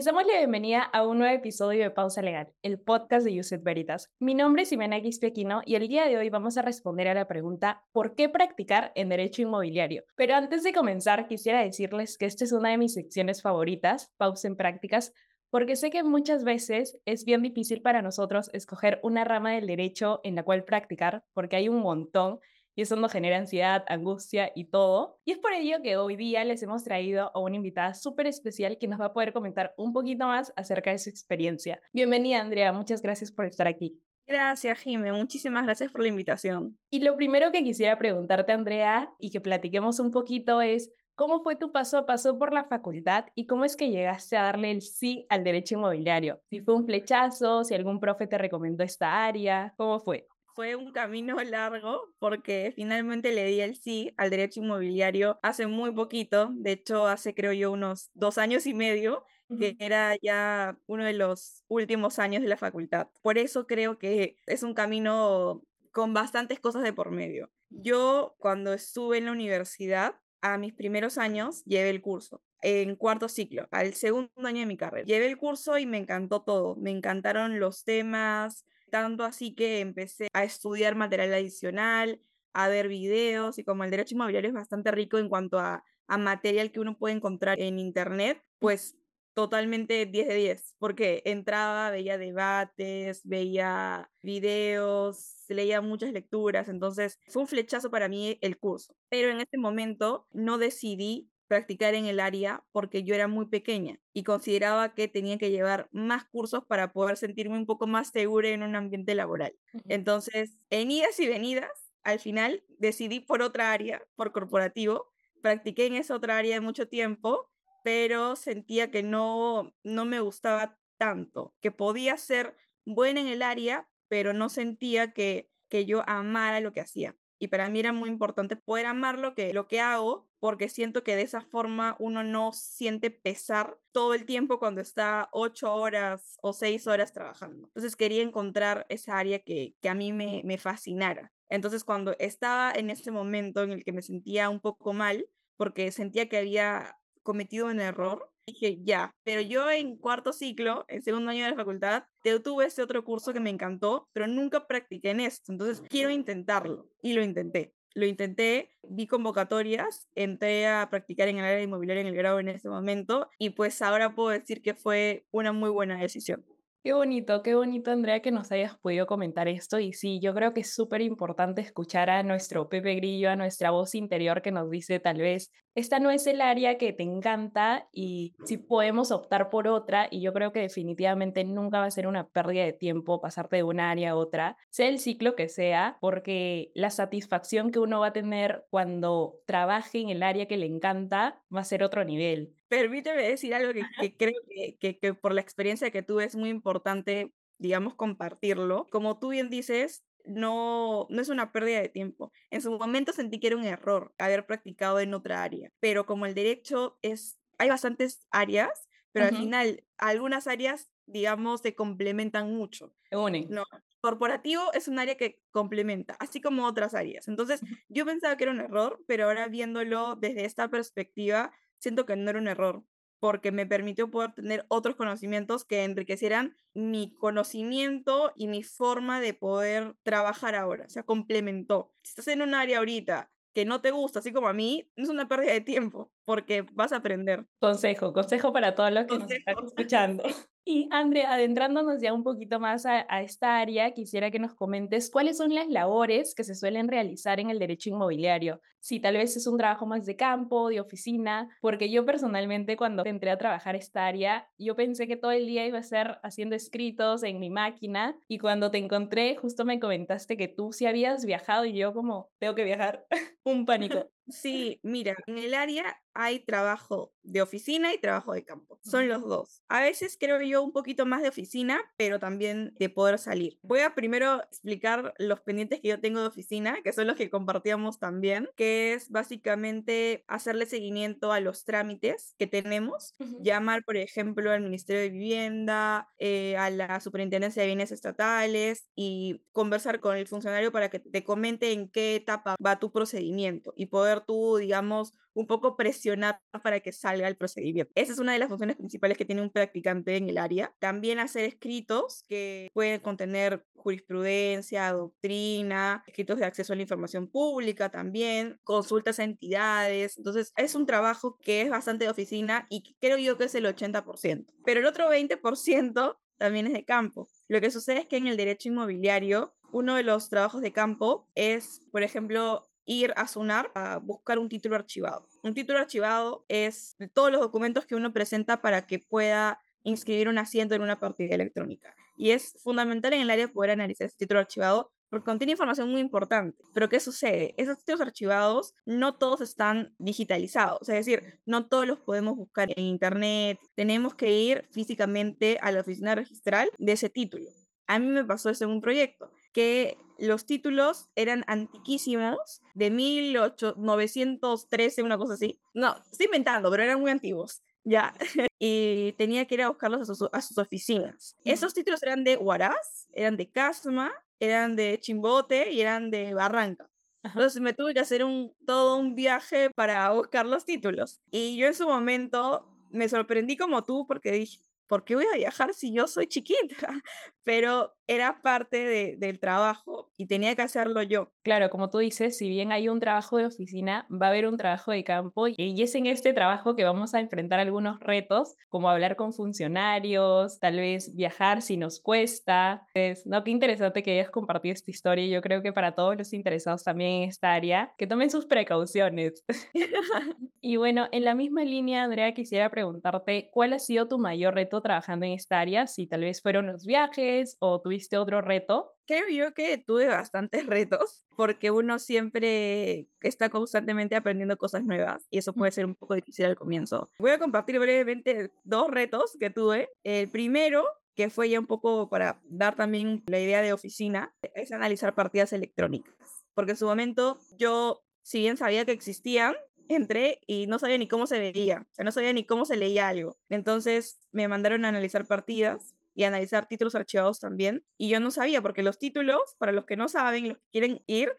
Les damos la bienvenida a un nuevo episodio de Pausa Legal, el podcast de Yuset Veritas. Mi nombre es Ximena Quispequino y el día de hoy vamos a responder a la pregunta ¿por qué practicar en derecho inmobiliario? Pero antes de comenzar, quisiera decirles que esta es una de mis secciones favoritas, Pausa en Prácticas, porque sé que muchas veces es bien difícil para nosotros escoger una rama del derecho en la cual practicar, porque hay un montón y eso nos genera ansiedad, angustia y todo. Y es por ello que hoy día les hemos traído a una invitada súper especial que nos va a poder comentar un poquito más acerca de su experiencia. Bienvenida, Andrea, muchas gracias por estar aquí. Gracias, Jimé. Muchísimas gracias por la invitación. Y lo primero que quisiera preguntarte, Andrea, y que platiquemos un poquito es, ¿cómo fue tu paso a paso por la facultad y cómo es que llegaste a darle el sí al derecho inmobiliario? Si fue un flechazo, si algún profe te recomendó esta área, ¿cómo fue? Fue un camino largo porque finalmente le di el sí al derecho inmobiliario hace muy poquito, de hecho hace creo yo unos dos años y medio, que era ya uno de los últimos años de la facultad. Por eso creo que es un camino con bastantes cosas de por medio. Yo cuando estuve en la universidad, a mis primeros años, llevé el curso en cuarto ciclo, al segundo año de mi carrera. Llevé el curso y me encantó todo. Me encantaron los temas, tanto así que empecé a estudiar material adicional, a ver videos y como el derecho inmobiliario es bastante rico en cuanto a, material que uno puede encontrar en internet, pues totalmente 10 de 10, porque entraba, veía debates, veía videos, leía muchas lecturas, entonces fue un flechazo para mí el curso. Pero en ese momento no decidí practicar en el área porque yo era muy pequeña y consideraba que tenía que llevar más cursos para poder sentirme un poco más segura en un ambiente laboral. Entonces, en idas y venidas, al final decidí por otra área, por corporativo. Practiqué en esa otra área de mucho tiempo, pero sentía que no, no me gustaba tanto, que podía ser buena en el área, pero no sentía que, que yo amara lo que hacía y para mí era muy importante poder amar lo que, lo que hago porque siento que de esa forma uno no siente pesar todo el tiempo cuando está ocho horas o seis horas trabajando. Entonces quería encontrar esa área que, que a mí me, me fascinara. Entonces cuando estaba en ese momento en el que me sentía un poco mal porque sentía que había cometido un error, dije, ya, pero yo en cuarto ciclo, en segundo año de la facultad, tuve ese otro curso que me encantó, pero nunca practiqué en esto, entonces quiero intentarlo y lo intenté. Lo intenté, vi convocatorias, entré a practicar en el área inmobiliaria en el grado en ese momento y pues ahora puedo decir que fue una muy buena decisión. Qué bonito, qué bonito, Andrea, que nos hayas podido comentar esto. Y sí, yo creo que es súper importante escuchar a nuestro Pepe Grillo, a nuestra voz interior que nos dice tal vez, esta no es el área que te encanta y si podemos optar por otra. Y yo creo que definitivamente nunca va a ser una pérdida de tiempo pasarte de una área a otra, sea el ciclo que sea, porque la satisfacción que uno va a tener cuando trabaje en el área que le encanta va a ser otro nivel permíteme decir algo que, creo que, que, por la experiencia que tuve es muy importante, digamos, compartirlo. Como tú bien dices, no, no es una pérdida de tiempo. En su momento sentí que era un error haber practicado en otra área, pero como el derecho es, hay bastantes áreas, pero al final algunas áreas, digamos, se complementan mucho. No, corporativo es un área que complementa, así como otras áreas. Entonces, yo pensaba que era un error, pero ahora viéndolo desde esta perspectiva, siento que no era un error, porque me permitió poder tener otros conocimientos que enriquecieran mi conocimiento y mi forma de poder trabajar ahora. O sea, complementó. Si estás en un área ahorita que no te gusta, así como a mí, no es una pérdida de tiempo, porque vas a aprender. Consejo, consejo para todos los que nos están escuchando. Y André, adentrándonos ya un poquito más a, esta área, quisiera que nos comentes cuáles son las labores que se suelen realizar en el derecho inmobiliario. Si tal vez es un trabajo más de campo, de oficina, porque yo personalmente cuando entré a trabajar esta área, yo pensé que todo el día iba a ser haciendo escritos en mi máquina y cuando te encontré justo me comentaste que tú sí habías viajado y yo como, tengo que viajar, un pánico. Sí, mira, en el área hay trabajo de oficina y trabajo de campo. Son los dos. A veces creo yo un poquito más de oficina, pero también de poder salir. Voy a primero explicar los pendientes que yo tengo de oficina, que son los que compartíamos también, que es básicamente hacerle seguimiento a los trámites que tenemos, llamar, por ejemplo, al Ministerio de Vivienda, eh, a la Superintendencia de Bienes Estatales y conversar con el funcionario para que te comente en qué etapa va tu procedimiento y poder tú, digamos, un poco presionar para que salga el procedimiento. Esa es una de las funciones principales que tiene un practicante en el área. También hacer escritos que pueden contener jurisprudencia, doctrina, escritos de acceso a la información pública también, consultas a entidades. Entonces, es un trabajo que es bastante de oficina y creo yo que es el 80%. Pero el otro 20% también es de campo. Lo que sucede es que en el derecho inmobiliario, uno de los trabajos de campo es, por ejemplo, ir a SUNAR a buscar un título archivado. Un título archivado es todos los documentos que uno presenta para que pueda inscribir un asiento en una partida electrónica. Y es fundamental en el área poder analizar ese título archivado porque contiene información muy importante. Pero ¿qué sucede? Esos títulos archivados no todos están digitalizados, es decir, no todos los podemos buscar en Internet. Tenemos que ir físicamente a la oficina registral de ese título. A mí me pasó eso en un proyecto, que los títulos eran antiquísimos, de 1813, una cosa así. No, estoy inventando, pero eran muy antiguos. Ya, y tenía que ir a buscarlos a sus, a sus oficinas. Esos títulos eran de Huaraz, eran de Casma, eran de Chimbote y eran de Barranca. Entonces me tuve que hacer un, todo un viaje para buscar los títulos. Y yo en su momento me sorprendí como tú porque dije, ¿por qué voy a viajar si yo soy chiquita? Pero era parte del trabajo y tenía que hacerlo yo. Claro, como tú dices, si bien hay un trabajo de oficina, va a haber un trabajo de campo y es en este trabajo que vamos a enfrentar algunos retos, como hablar con funcionarios, tal vez viajar si nos cuesta. Es, no, qué interesante que hayas compartido esta historia yo creo que para todos los interesados también en esta área, que tomen sus precauciones. y bueno, en la misma línea, Andrea, quisiera preguntarte, ¿cuál ha sido tu mayor reto trabajando en esta área? Si tal vez fueron los viajes o tuviste otro reto? Creo yo que tuve bastantes retos porque uno siempre está constantemente aprendiendo cosas nuevas y eso puede ser un poco difícil al comienzo. Voy a compartir brevemente dos retos que tuve. El primero que fue ya un poco para dar también la idea de oficina, es analizar partidas electrónicas. Porque en su momento yo, si bien sabía que existían, entré y no sabía ni cómo se veía, o sea, no sabía ni cómo se leía algo. Entonces me mandaron a analizar partidas y analizar títulos archivados también. Y yo no sabía, porque los títulos, para los que no saben, los que quieren ir,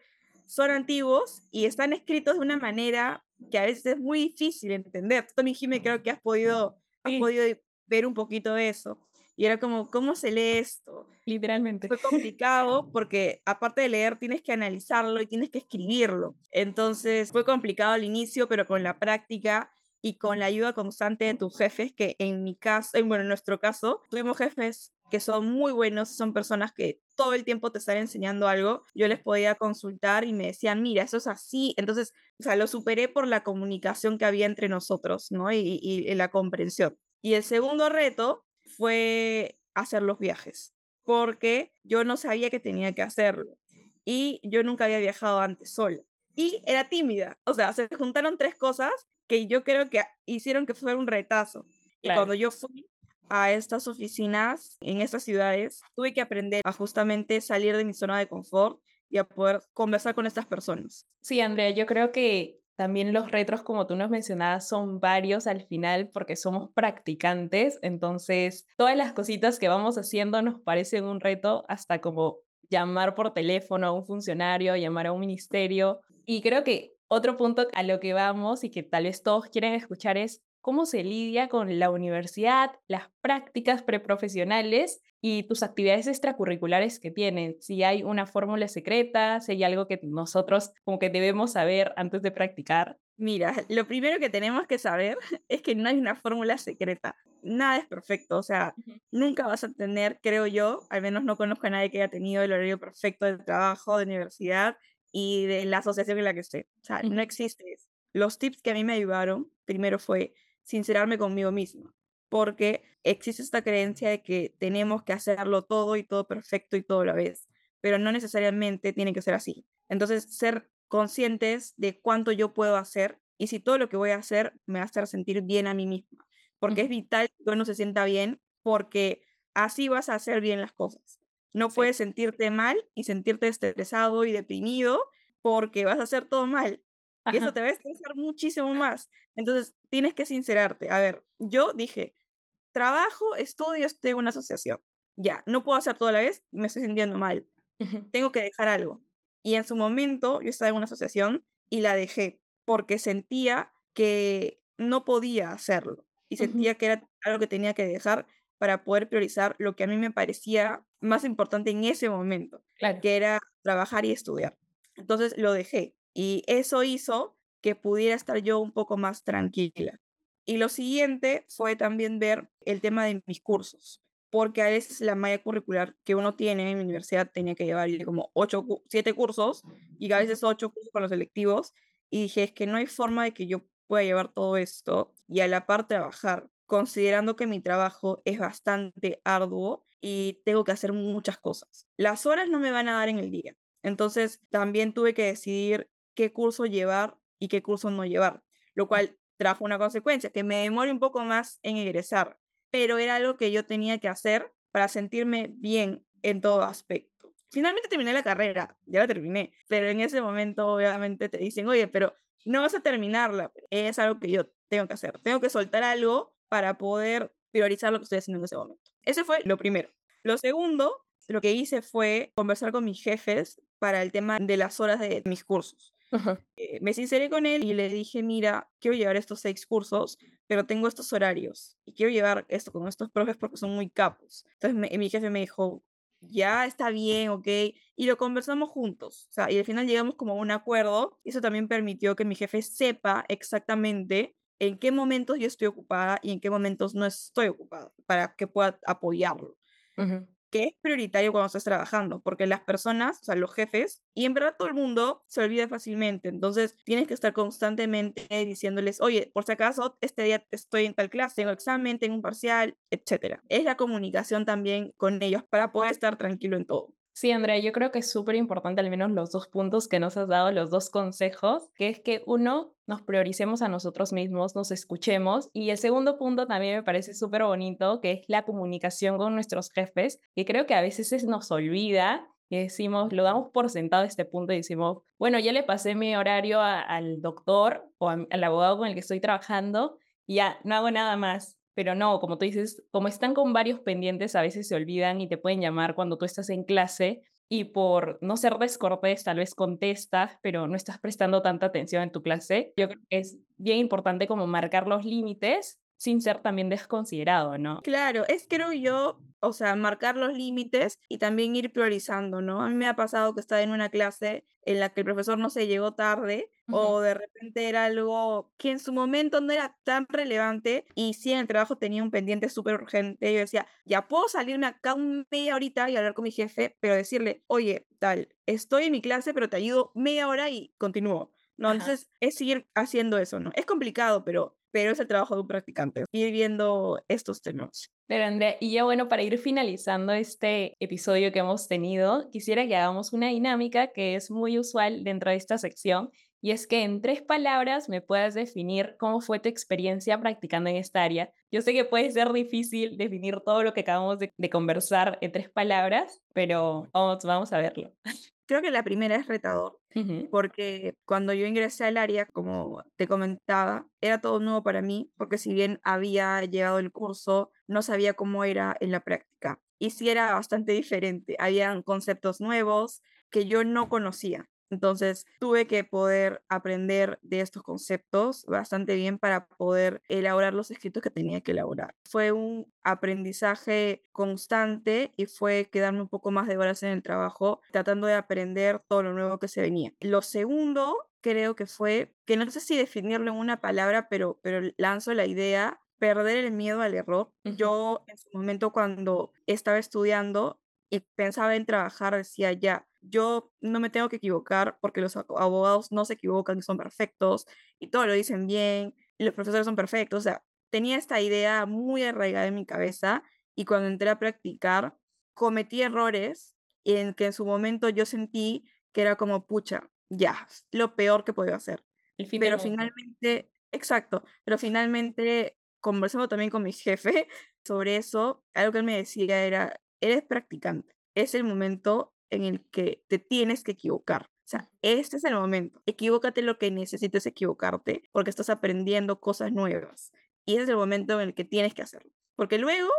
son antiguos y están escritos de una manera que a veces es muy difícil entender. Tú también, Jimmy, creo que has podido, has podido ver un poquito de eso. Y era como, ¿cómo se lee esto? Literalmente. Fue complicado porque aparte de leer tienes que analizarlo y tienes que escribirlo. Entonces fue complicado al inicio, pero con la práctica y con la ayuda constante de tus jefes, que en mi caso, bueno, en nuestro caso, tuvimos jefes que son muy buenos, son personas que todo el tiempo te están enseñando algo, yo les podía consultar y me decían, mira, eso es así. Entonces, o sea, lo superé por la comunicación que había entre nosotros, ¿no? Y, y la comprensión. Y el segundo reto fue hacer los viajes, porque yo no sabía que tenía que hacerlo. Y yo nunca había viajado antes sola. Y era tímida. O sea, se juntaron tres cosas que yo creo que hicieron que fuera un retazo. Y cuando yo fui a estas oficinas en estas ciudades, tuve que aprender a justamente salir de mi zona de confort y a poder conversar con estas personas. Sí, Andrea, yo creo que también los retros, como tú nos mencionabas, son varios al final porque somos practicantes, entonces todas las cositas que vamos haciendo nos parecen un reto, hasta como llamar por teléfono a un funcionario, llamar a un ministerio. Y creo que otro punto a lo que vamos y que tal vez todos quieren escuchar es cómo se lidia con la universidad, las prácticas preprofesionales y tus actividades extracurriculares que tienen. Si hay una fórmula secreta, si hay algo que nosotros como que debemos saber antes de practicar. Mira, lo primero que tenemos que saber es que no hay una fórmula secreta. Nada es perfecto, o sea, nunca vas a tener, creo yo, al menos no conozco a nadie que haya tenido el horario perfecto de trabajo, de universidad, y de la asociación en la que estoy. O sea, no existe eso. Los tips que a mí me ayudaron, primero fue sincerarme conmigo misma, porque existe esta creencia de que tenemos que hacerlo todo y todo perfecto y todo a la vez, pero no necesariamente tiene que ser así. Entonces, ser conscientes de cuánto yo puedo hacer y si todo lo que voy a hacer me va a hacer sentir bien a mí misma, porque es vital que uno se sienta bien, porque así vas a hacer bien las cosas. No puedes sentirte mal y sentirte estresado y deprimido porque vas a hacer todo mal. Y eso te va a estresar muchísimo más. Entonces, tienes que sincerarte. A ver, yo dije, trabajo, estudio, estoy en una asociación. Ya, no puedo hacer todo a la vez, me estoy sintiendo mal. Tengo que dejar algo. Y en su momento yo estaba en una asociación y la dejé. porque sentía que no podía hacerlo y sentía que era algo que tenía que dejar para poder priorizar lo que a mí me parecía más importante en ese momento, que era trabajar y estudiar. Entonces lo dejé y eso hizo que pudiera estar yo un poco más tranquila. Y lo siguiente fue también ver el tema de mis cursos, porque a veces la malla curricular que uno tiene en la universidad tenía que llevar como ocho, siete cursos y a veces ocho cursos con los selectivos. Y dije, es que no hay forma de que yo pueda llevar todo esto y a la par trabajar considerando que mi trabajo es bastante arduo y tengo que hacer muchas cosas. Las horas no me van a dar en el día. Entonces, también tuve que decidir qué curso llevar y qué curso no llevar, lo cual trajo una consecuencia, que me demore un poco más en egresar, pero era algo que yo tenía que hacer para sentirme bien en todo aspecto. Finalmente terminé la carrera, ya la terminé, pero en ese momento obviamente te dicen, oye, pero no vas a terminarla, es algo que yo tengo que hacer, tengo que soltar algo para poder priorizar lo que estoy haciendo en ese momento. Ese fue lo primero. Lo segundo, lo que hice fue conversar con mis jefes para el tema de las horas de mis cursos. Eh, me sinceré con él y le dije, mira, quiero llevar estos seis cursos, pero tengo estos horarios y quiero llevar esto con estos profes porque son muy capos. Entonces mi jefe me dijo, ya está bien, ok, y lo conversamos juntos. O sea, y al final llegamos como a un acuerdo y eso también permitió que mi jefe sepa exactamente en qué momentos yo estoy ocupada y en qué momentos no estoy ocupada para que pueda apoyarlo. Que es prioritario cuando estás trabajando, porque las personas, o sea, los jefes, y en verdad todo el mundo se olvida fácilmente. Entonces tienes que estar constantemente diciéndoles, oye, por si acaso, este día estoy en tal clase, tengo examen, tengo un parcial, etc. Es la comunicación también con ellos para poder estar tranquilo en todo. Sí, Andrea, yo creo que es súper importante al menos los dos puntos que nos has dado, los dos consejos, que es que uno, nos prioricemos a nosotros mismos, nos escuchemos. Y el segundo punto también me parece súper bonito, que es la comunicación con nuestros jefes, que creo que a veces nos olvida y decimos, lo damos por sentado este punto y decimos, bueno, ya le pasé mi horario al doctor o al abogado con el que estoy trabajando y ya no hago nada más. Pero no, como tú dices, como están con varios pendientes, a veces se olvidan y te pueden llamar cuando tú estás en clase y por no ser descortés, tal vez contestas, pero no estás prestando tanta atención en tu clase. Yo creo que es bien importante como marcar los límites sin ser también desconsiderado, ¿no? Claro, es creo yo, o sea, marcar los límites y también ir priorizando, ¿no? A mí me ha pasado que estaba en una clase en la que el profesor no se llegó tarde o de repente era algo que en su momento no era tan relevante y sí en el trabajo tenía un pendiente súper urgente. Yo decía, ya puedo salirme acá un media horita y hablar con mi jefe, pero decirle, oye, tal, estoy en mi clase, pero te ayudo media hora y continúo. No, entonces es seguir haciendo eso, ¿no? Es complicado, pero pero es el trabajo de un practicante, ir viendo estos temas. Pero Andrea, y ya bueno, para ir finalizando este episodio que hemos tenido, quisiera que hagamos una dinámica que es muy usual dentro de esta sección, y es que en tres palabras me puedas definir cómo fue tu experiencia practicando en esta área. Yo sé que puede ser difícil definir todo lo que acabamos de, conversar en tres palabras, pero vamos, vamos a verlo. Creo que la primera es retador, porque cuando yo ingresé al área, como te comentaba, era todo nuevo para mí, porque si bien había llegado el curso, no sabía cómo era en la práctica. Y sí era bastante diferente, habían conceptos nuevos que yo no conocía. Entonces tuve que poder aprender de estos conceptos bastante bien para poder elaborar los escritos que tenía que elaborar. Fue un aprendizaje constante y fue quedarme un poco más de horas en el trabajo tratando de aprender todo lo nuevo que se venía. Lo segundo creo que fue, que no sé si definirlo en una palabra, pero, pero lanzo la idea, perder el miedo al error. Yo en su momento cuando estaba estudiando y pensaba en trabajar, decía ya, yo no me tengo que equivocar porque los abogados no se equivocan son perfectos y todo lo dicen bien y los profesores son perfectos. O sea, tenía esta idea muy arraigada en mi cabeza y cuando entré a practicar cometí errores en que en su momento yo sentí que era como, pucha, ya, lo peor que podía hacer. pero finalmente, exacto, pero finalmente conversando también con mi jefe sobre eso, algo que él me decía era, eres practicante. Es el momento en el que te tienes que equivocar. O sea, este es el momento. Equivócate lo que necesites equivocarte porque estás aprendiendo cosas nuevas. Y ese es el momento en el que tienes que hacerlo. Porque luego,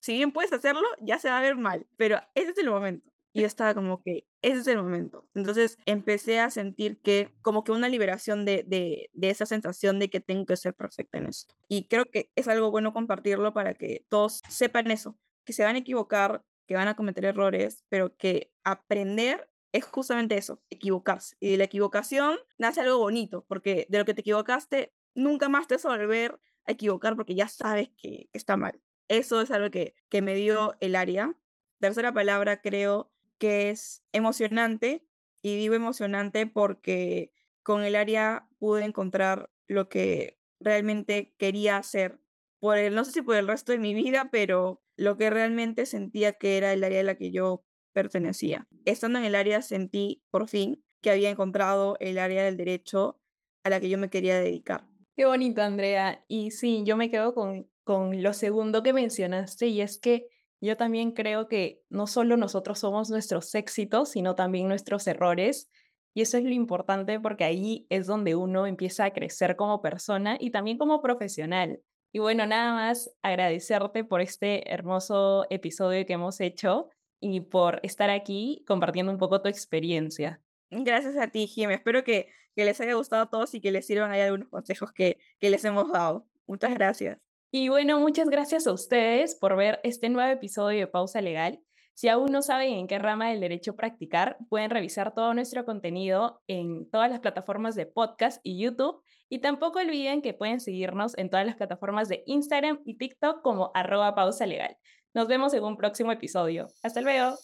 si bien puedes hacerlo, ya se va a ver mal. Pero ese es el momento. Y yo estaba como que ese es el momento. Entonces empecé a sentir que como que una liberación de, de, de esa sensación de que tengo que ser perfecta en esto. Y creo que es algo bueno compartirlo para que todos sepan eso, que se van a equivocar, que van a cometer errores, pero que aprender es justamente eso, equivocarse. Y de la equivocación nace algo bonito, porque de lo que te equivocaste, nunca más te vas a volver a equivocar porque ya sabes que, está mal. Eso es algo que, que me dio el área. Tercera palabra, creo que es emocionante. Y digo emocionante porque con el área pude encontrar lo que realmente quería hacer. Por el, no sé si por el resto de mi vida, pero lo que realmente sentía que era el área de la que yo pertenecía. Estando en el área sentí por fin que había encontrado el área del derecho a la que yo me quería dedicar. Qué bonito, Andrea. Y sí, yo me quedo con, con lo segundo que mencionaste y es que yo también creo que no solo nosotros somos nuestros éxitos, sino también nuestros errores. Y eso es lo importante porque ahí es donde uno empieza a crecer como persona y también como profesional. Y bueno, nada más agradecerte por este hermoso episodio que hemos hecho y por estar aquí compartiendo un poco tu experiencia. Gracias a ti, Jim. Espero que, que les haya gustado a todos y que les sirvan ahí algunos consejos que, que les hemos dado. Muchas gracias. Y bueno, muchas gracias a ustedes por ver este nuevo episodio de Pausa Legal. Si aún no saben en qué rama del derecho practicar, pueden revisar todo nuestro contenido en todas las plataformas de podcast y YouTube. Y tampoco olviden que pueden seguirnos en todas las plataformas de Instagram y TikTok como arroba pausa legal. Nos vemos en un próximo episodio. Hasta luego.